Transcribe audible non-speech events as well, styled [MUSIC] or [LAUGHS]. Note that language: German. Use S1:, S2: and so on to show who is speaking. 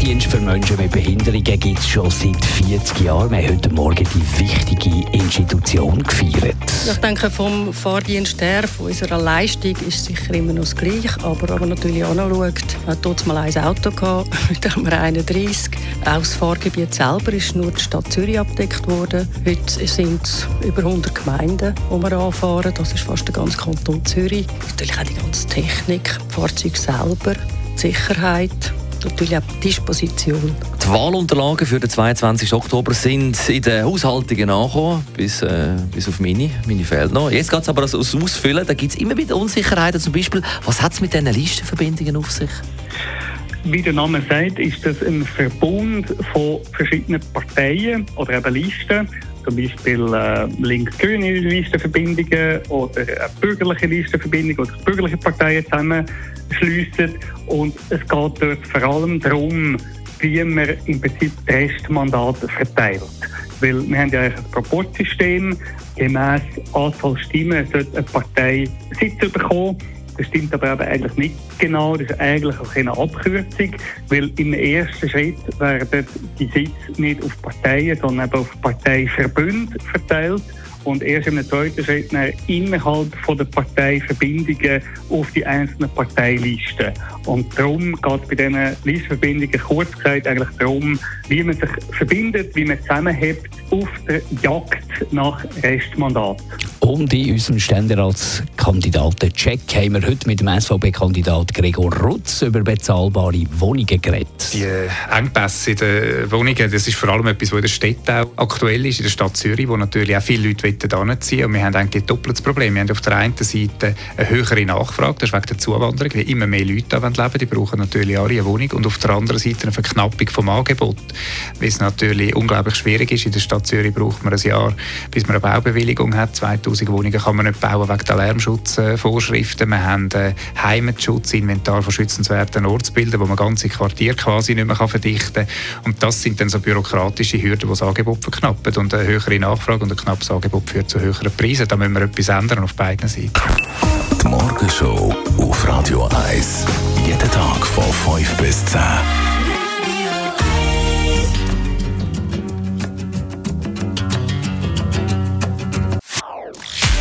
S1: Fahrdienst für Menschen mit Behinderungen, gibt es schon seit 40 Jahren. Wir haben heute Morgen die wichtige Institution gefeiert.
S2: Ich denke, vom Fahrdienst her, von unserer Leistung, ist sicher immer noch das Gleiche. Aber wenn man natürlich auch noch schaut, hat dort mal ein Auto gehabt, [LAUGHS] mit haben wir 31. Auch das Fahrgebiet selber ist nur die Stadt Zürich abgedeckt worden. Heute sind es über 100 Gemeinden, die wir anfahren. Das ist fast der ganze Kanton Zürich. Natürlich auch die ganze Technik, die Fahrzeuge selber, die Sicherheit, natürlich auch die Disposition.
S1: Die Wahlunterlagen für den 22. Oktober sind in den Haushaltungen angekommen, bis, äh, bis auf meine. Meine fehlt noch. Jetzt geht es aber ums Ausfüllen. Da gibt es immer wieder Unsicherheiten. Zum Beispiel, was hat es mit diesen Listenverbindungen auf sich?
S3: Wie der Name sagt, ist das ein Verbund von verschiedenen Parteien oder eben Listen. Zum Beispiel äh, links-grüne Listenverbindungen oder äh, bürgerliche Listenverbindungen oder bürgerliche Parteien zusammenschliessen. Und es geht dort vor allem darum, wie man im Prinzip die Restmandate verteilt. Weil wir haben ja eigentlich ein Proporzsystem. Gemäss Anzahl Stimmen sollte eine Partei Sitze bekommen. Stimmt aber eben eigentlich nicht genau. Das ist eigentlich auch eine Abkürzung, weil im ersten Schritt werden die Sitze nicht auf Parteien, sondern eben auf Parteiverbünde verteilt und erst im zweiten Schritt innerhalb von der Parteiverbindungen auf die einzelnen Parteilisten. Und darum geht es bei diesen Listverbindungen kurz gesagt eigentlich darum, wie man sich verbindet, wie man zusammenhält auf der Jagd nach Restmandat.
S1: Und in unserem Ständeratskandidaten-Check haben wir heute mit dem SVP-Kandidat Gregor Rutz über bezahlbare Wohnungen geredet.
S4: Die Engpässe in den Wohnungen, das ist vor allem etwas, was in der Stadt auch aktuell ist, in der Stadt Zürich, wo natürlich auch viele Leute hinziehen Und wir haben eigentlich ein doppeltes Problem. Wir haben auf der einen Seite eine höhere Nachfrage, das ist wegen der Zuwanderung, weil immer mehr Leute da leben die brauchen natürlich alle eine Wohnung. Und auf der anderen Seite eine Verknappung vom Angebot, weil es natürlich unglaublich schwierig ist. In der Stadt Zürich braucht man ein Jahr, bis man eine Baubewilligung hat. 2000 Wohnungen kann man nicht bauen wegen der Lärmschutzvorschriften. Wir haben Heimatschutz, Inventar von schützenswerten Ortsbildern, wo man ganze Quartiere quasi nicht mehr verdichten kann. Und das sind dann so bürokratische Hürden, die das Angebot verknappen. Und eine höhere Nachfrage und ein knappes Angebot führt zu höheren Preisen. Da müssen wir etwas ändern auf beiden Seiten.
S5: Die Morgenshow auf Radio 1. Jeden Tag von 5 bis 10.